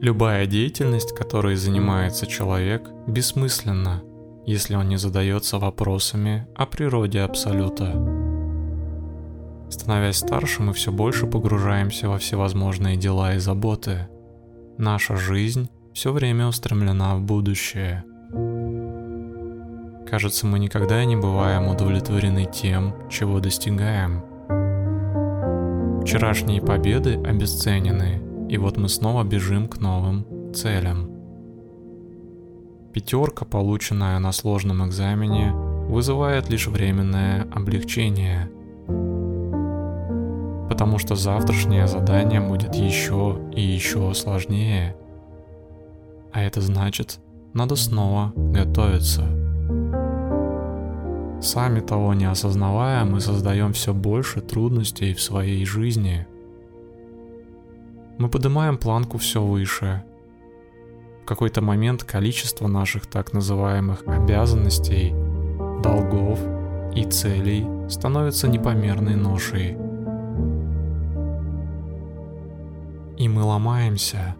Любая деятельность, которой занимается человек, бессмысленна, если он не задается вопросами о природе Абсолюта. Становясь старше, мы все больше погружаемся во всевозможные дела и заботы. Наша жизнь все время устремлена в будущее. Кажется, мы никогда не бываем удовлетворены тем, чего достигаем. Вчерашние победы обесценены, и вот мы снова бежим к новым целям. Пятерка, полученная на сложном экзамене, вызывает лишь временное облегчение, потому что завтрашнее задание будет еще и еще сложнее. А это значит, надо снова готовиться. Сами того не осознавая, мы создаем все больше трудностей в своей жизни. Мы поднимаем планку все выше, какой-то момент количество наших так называемых обязанностей, долгов и целей становится непомерной ношей. И мы ломаемся.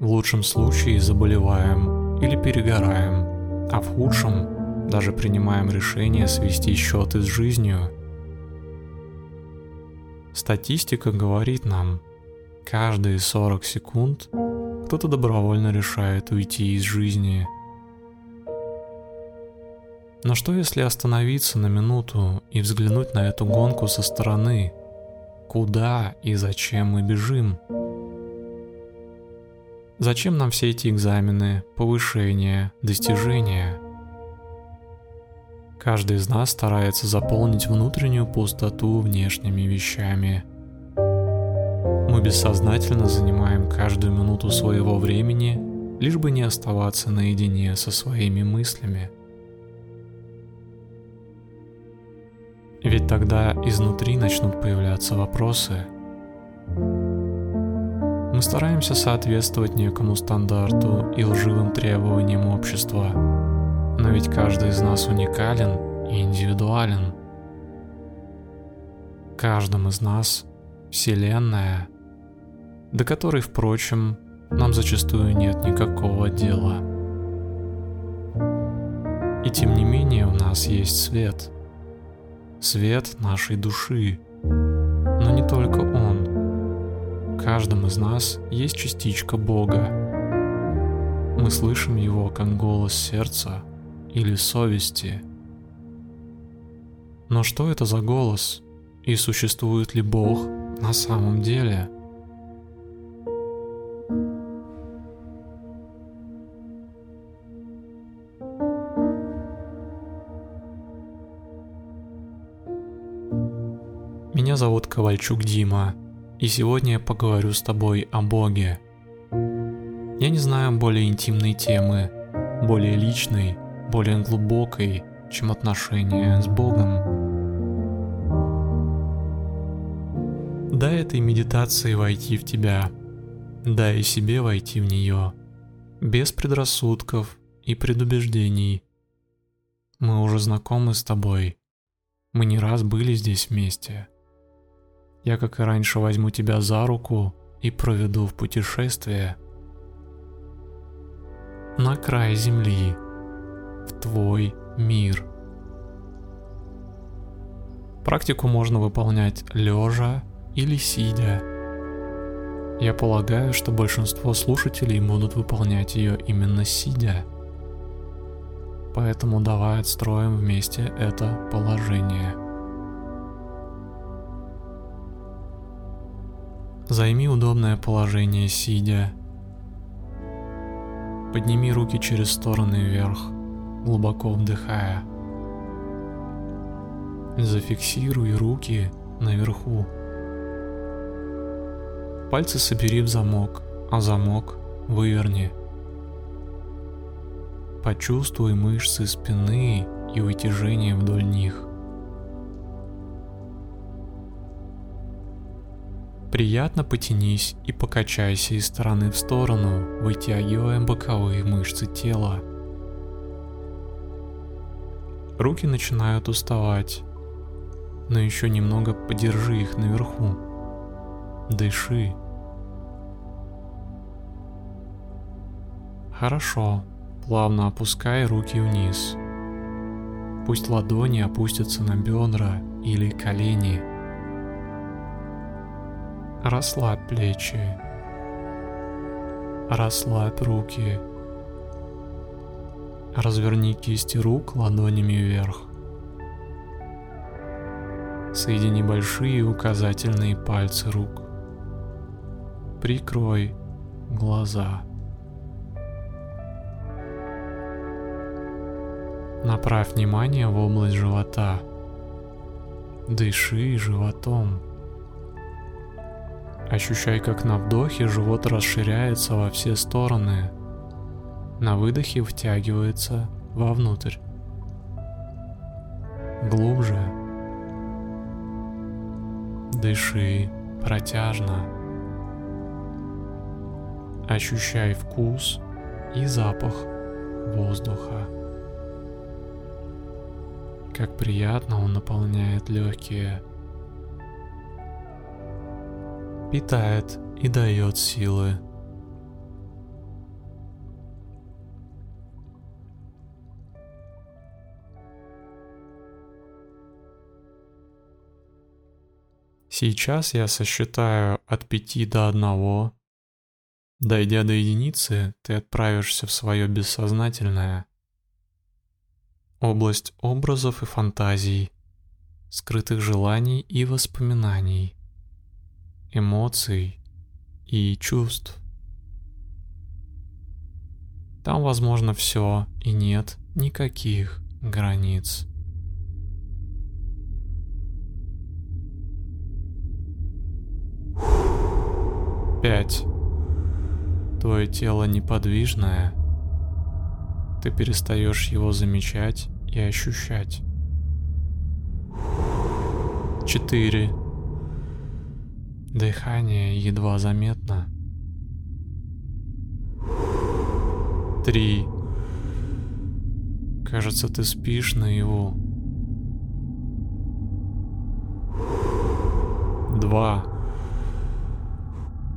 В лучшем случае заболеваем или перегораем, а в худшем даже принимаем решение свести счеты с жизнью. Статистика говорит нам, каждые 40 секунд кто-то добровольно решает уйти из жизни. Но что если остановиться на минуту и взглянуть на эту гонку со стороны? Куда и зачем мы бежим? Зачем нам все эти экзамены, повышения, достижения? Каждый из нас старается заполнить внутреннюю пустоту внешними вещами – бессознательно занимаем каждую минуту своего времени, лишь бы не оставаться наедине со своими мыслями. Ведь тогда изнутри начнут появляться вопросы. Мы стараемся соответствовать некому стандарту и лживым требованиям общества, но ведь каждый из нас уникален и индивидуален. Каждом из нас Вселенная — до которой, впрочем, нам зачастую нет никакого дела. И тем не менее у нас есть свет. Свет нашей души. Но не только он. В каждом из нас есть частичка Бога. Мы слышим его как голос сердца или совести. Но что это за голос? И существует ли Бог на самом деле? Меня зовут Ковальчук Дима, и сегодня я поговорю с тобой о Боге. Я не знаю более интимной темы, более личной, более глубокой, чем отношения с Богом. Дай этой медитации войти в тебя, дай себе войти в нее, без предрассудков и предубеждений. Мы уже знакомы с тобой, мы не раз были здесь вместе. Я, как и раньше, возьму тебя за руку и проведу в путешествие на край земли, в твой мир. Практику можно выполнять лежа или сидя. Я полагаю, что большинство слушателей будут выполнять ее именно сидя. Поэтому давай отстроим вместе это положение. Займи удобное положение сидя. Подними руки через стороны вверх, глубоко вдыхая. Зафиксируй руки наверху. Пальцы собери в замок, а замок выверни. Почувствуй мышцы спины и вытяжение вдоль них. Приятно потянись и покачайся из стороны в сторону, вытягивая боковые мышцы тела. Руки начинают уставать, но еще немного подержи их наверху. Дыши. Хорошо, плавно опускай руки вниз. Пусть ладони опустятся на бедра или колени. Расслабь плечи. Расслабь руки. Разверни кисти рук ладонями вверх. Соедини большие указательные пальцы рук. Прикрой глаза. Направь внимание в область живота. Дыши животом. Ощущай, как на вдохе живот расширяется во все стороны. На выдохе втягивается вовнутрь. Глубже. Дыши протяжно. Ощущай вкус и запах воздуха. Как приятно он наполняет легкие. Питает и дает силы. Сейчас я сосчитаю от пяти до одного. Дойдя до единицы, ты отправишься в свое бессознательное. Область образов и фантазий, скрытых желаний и воспоминаний, эмоций и чувств. Там возможно все и нет никаких границ. Пять. Твое тело неподвижное. Ты перестаешь его замечать и ощущать. Четыре. Дыхание едва заметно. Три. Кажется, ты спишь наяву. Два.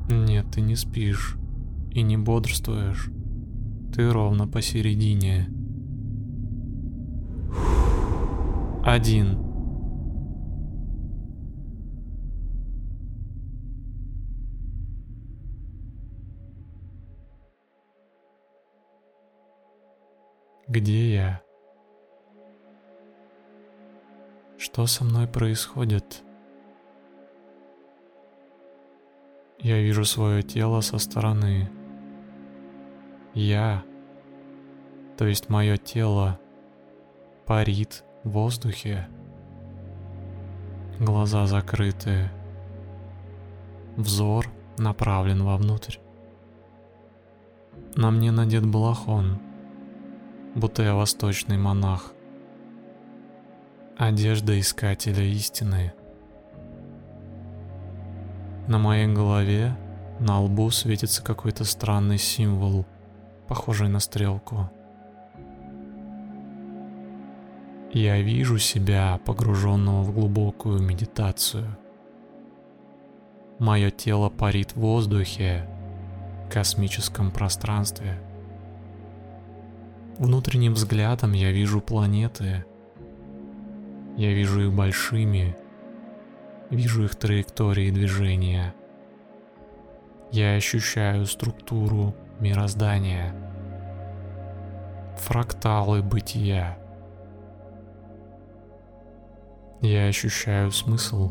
Нет, ты не спишь и не бодрствуешь. Ты ровно посередине. Один. Где я? Что со мной происходит? Я вижу свое тело со стороны. Я, то есть мое тело, парит в воздухе. Глаза закрыты. Взор направлен вовнутрь. На мне надет балахон, будто я восточный монах. Одежда искателя истины — на моей голове, на лбу светится какой-то странный символ, похожий на стрелку. Я вижу себя, погруженного в глубокую медитацию. Мое тело парит в воздухе, в космическом пространстве. Внутренним взглядом я вижу планеты. Я вижу их большими, Вижу их траектории движения. Я ощущаю структуру мироздания. Фракталы бытия. Я ощущаю смысл.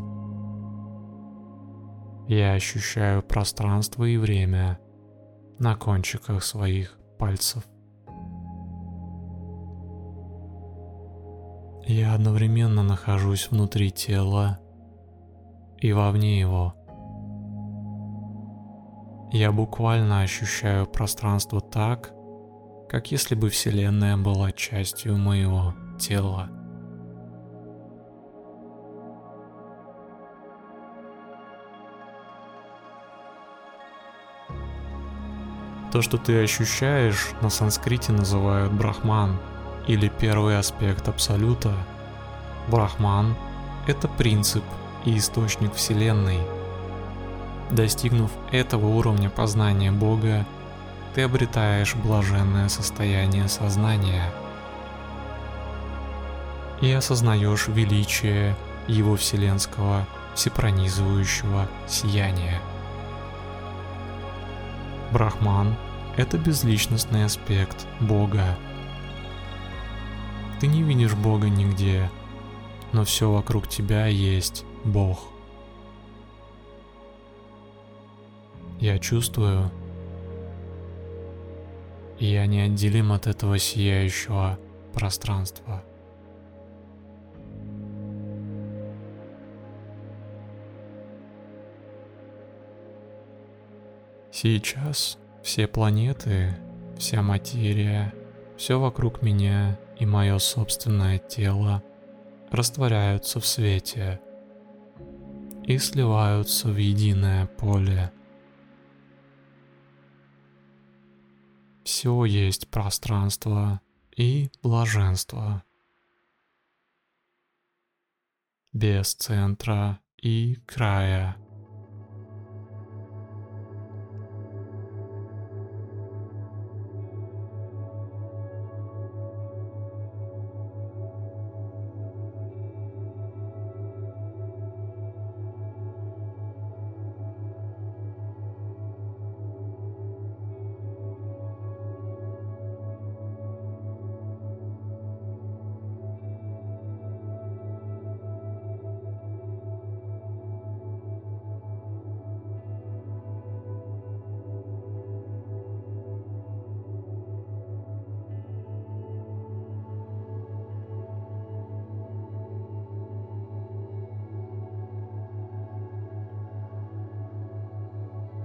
Я ощущаю пространство и время на кончиках своих пальцев. Я одновременно нахожусь внутри тела и вовне его. Я буквально ощущаю пространство так, как если бы Вселенная была частью моего тела. То, что ты ощущаешь, на санскрите называют брахман или первый аспект абсолюта. Брахман — это принцип, и источник Вселенной. Достигнув этого уровня познания Бога, ты обретаешь блаженное состояние сознания и осознаешь величие его вселенского всепронизывающего сияния. Брахман – это безличностный аспект Бога. Ты не видишь Бога нигде, но все вокруг тебя есть Бог. Я чувствую, и я неотделим от этого сияющего пространства. Сейчас все планеты, вся материя, все вокруг меня и мое собственное тело растворяются в свете и сливаются в единое поле. Все есть пространство и блаженство. Без центра и края.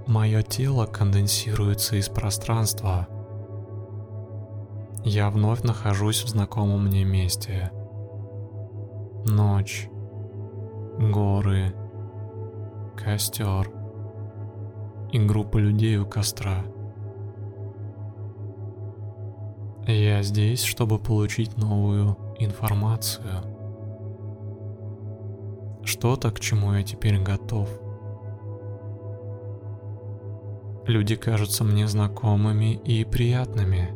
Мое тело конденсируется из пространства. Я вновь нахожусь в знакомом мне месте. Ночь, горы, костер и группа людей у костра. Я здесь, чтобы получить новую информацию. Что-то, к чему я теперь готов – Люди кажутся мне знакомыми и приятными.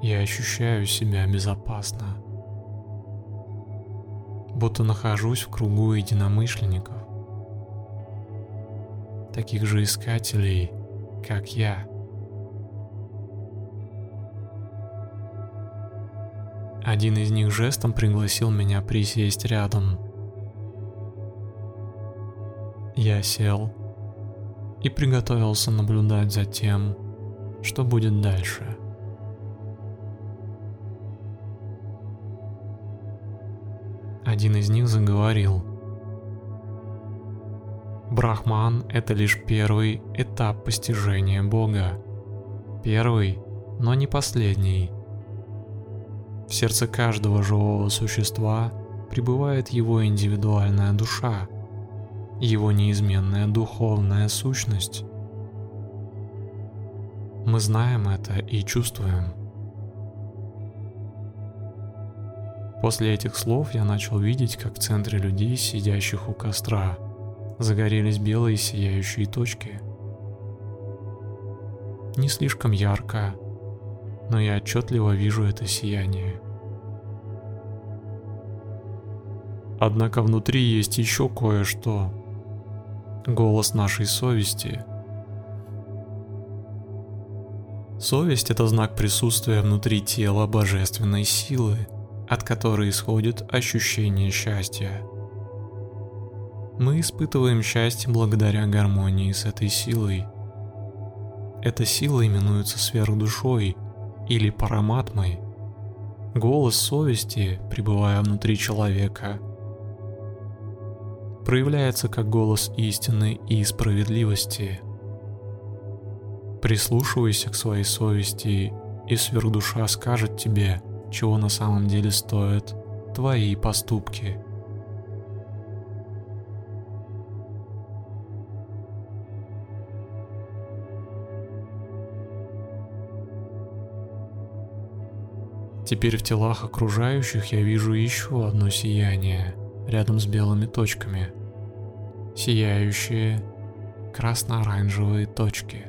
Я ощущаю себя безопасно. Будто нахожусь в кругу единомышленников. Таких же искателей, как я. Один из них жестом пригласил меня присесть рядом. Я сел и приготовился наблюдать за тем, что будет дальше. Один из них заговорил. Брахман – это лишь первый этап постижения Бога. Первый, но не последний. В сердце каждого живого существа пребывает его индивидуальная душа – его неизменная духовная сущность. Мы знаем это и чувствуем. После этих слов я начал видеть, как в центре людей, сидящих у костра, загорелись белые сияющие точки. Не слишком ярко, но я отчетливо вижу это сияние. Однако внутри есть еще кое-что, голос нашей совести. Совесть – это знак присутствия внутри тела божественной силы, от которой исходит ощущение счастья. Мы испытываем счастье благодаря гармонии с этой силой. Эта сила именуется сверхдушой или параматмой. Голос совести, пребывая внутри человека – проявляется как голос истины и справедливости. Прислушивайся к своей совести, и сверхдуша скажет тебе, чего на самом деле стоят твои поступки. Теперь в телах окружающих я вижу еще одно сияние – рядом с белыми точками. Сияющие красно-оранжевые точки.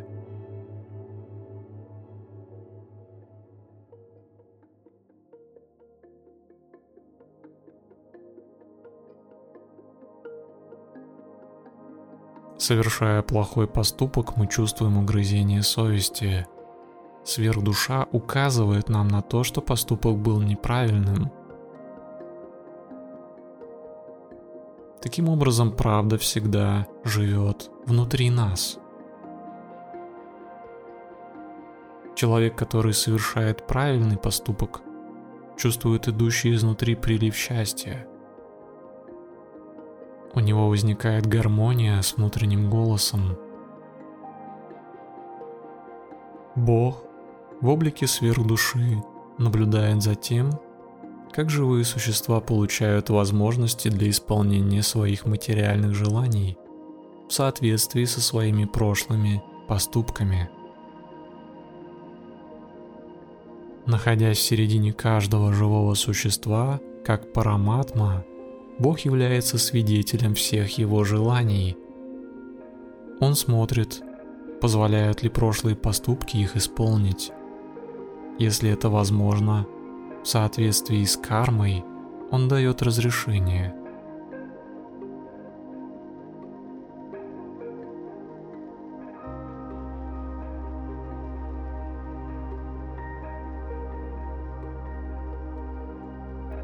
Совершая плохой поступок, мы чувствуем угрызение совести. Сверхдуша указывает нам на то, что поступок был неправильным – Таким образом, правда всегда живет внутри нас. Человек, который совершает правильный поступок, чувствует идущий изнутри прилив счастья – у него возникает гармония с внутренним голосом. Бог в облике сверхдуши наблюдает за тем, как живые существа получают возможности для исполнения своих материальных желаний в соответствии со своими прошлыми поступками. Находясь в середине каждого живого существа, как параматма – Бог является свидетелем всех его желаний. Он смотрит, позволяют ли прошлые поступки их исполнить. Если это возможно, в соответствии с кармой, он дает разрешение.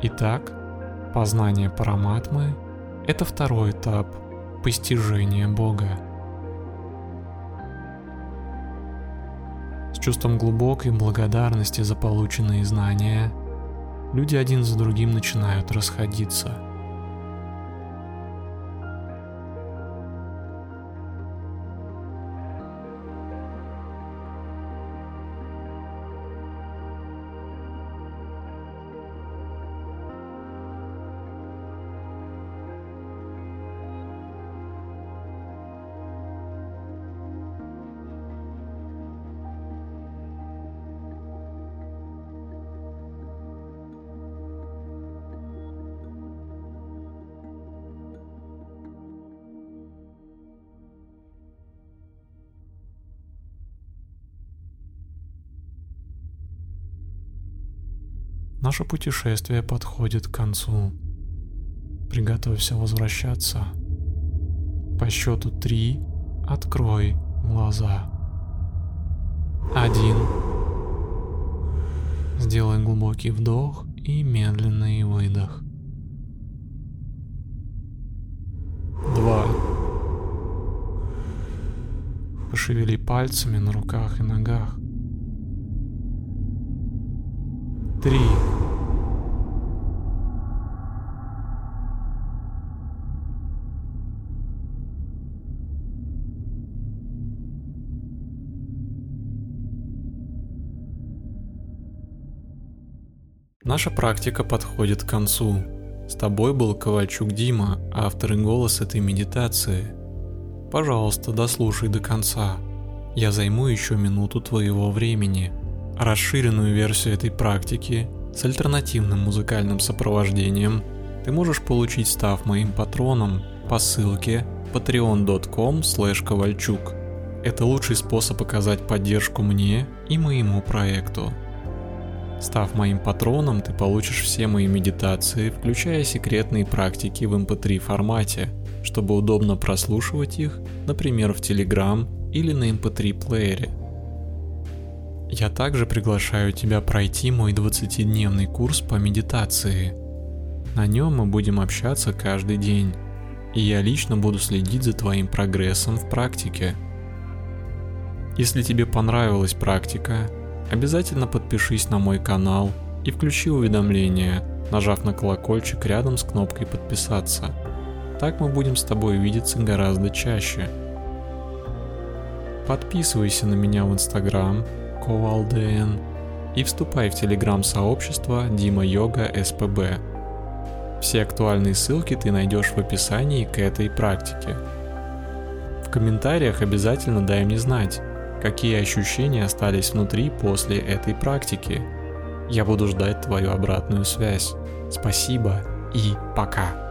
Итак, Познание параматмы – это второй этап постижения Бога. С чувством глубокой благодарности за полученные знания люди один за другим начинают расходиться – Наше путешествие подходит к концу. Приготовься возвращаться. По счету три открой глаза. Один. Сделай глубокий вдох и медленный выдох. Два. Пошевели пальцами на руках и ногах. Три. Наша практика подходит к концу. С тобой был Ковальчук Дима, автор и голос этой медитации. Пожалуйста, дослушай до конца. Я займу еще минуту твоего времени. Расширенную версию этой практики с альтернативным музыкальным сопровождением ты можешь получить, став моим патроном по ссылке patreon.com ковальчук. Это лучший способ оказать поддержку мне и моему проекту. Став моим патроном, ты получишь все мои медитации, включая секретные практики в MP3 эм формате, чтобы удобно прослушивать их, например, в Telegram или на MP3 эм плеере. Я также приглашаю тебя пройти мой 20-дневный курс по медитации. На нем мы будем общаться каждый день, и я лично буду следить за твоим прогрессом в практике. Если тебе понравилась практика, Обязательно подпишись на мой канал и включи уведомления, нажав на колокольчик рядом с кнопкой подписаться. Так мы будем с тобой видеться гораздо чаще. Подписывайся на меня в Инстаграм, ковалдн, и вступай в телеграм-сообщество Дима Йога СПБ. Все актуальные ссылки ты найдешь в описании к этой практике. В комментариях обязательно дай мне знать, какие ощущения остались внутри после этой практики. Я буду ждать твою обратную связь. Спасибо и пока.